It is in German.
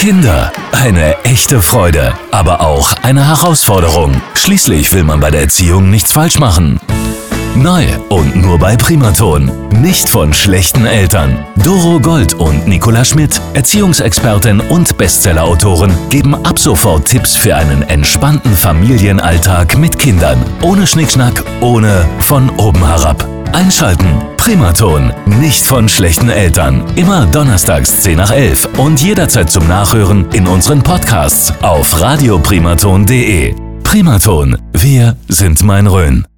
Kinder, eine echte Freude, aber auch eine Herausforderung. Schließlich will man bei der Erziehung nichts falsch machen. Neu und nur bei Primaton. Nicht von schlechten Eltern. Doro Gold und Nicola Schmidt, Erziehungsexpertin und Bestsellerautoren, geben ab sofort Tipps für einen entspannten Familienalltag mit Kindern. Ohne Schnickschnack, ohne von oben herab. Einschalten. Primaton. Nicht von schlechten Eltern. Immer donnerstags 10 nach 11 und jederzeit zum Nachhören in unseren Podcasts auf radioprimaton.de. Primaton. Wir sind mein Rhön.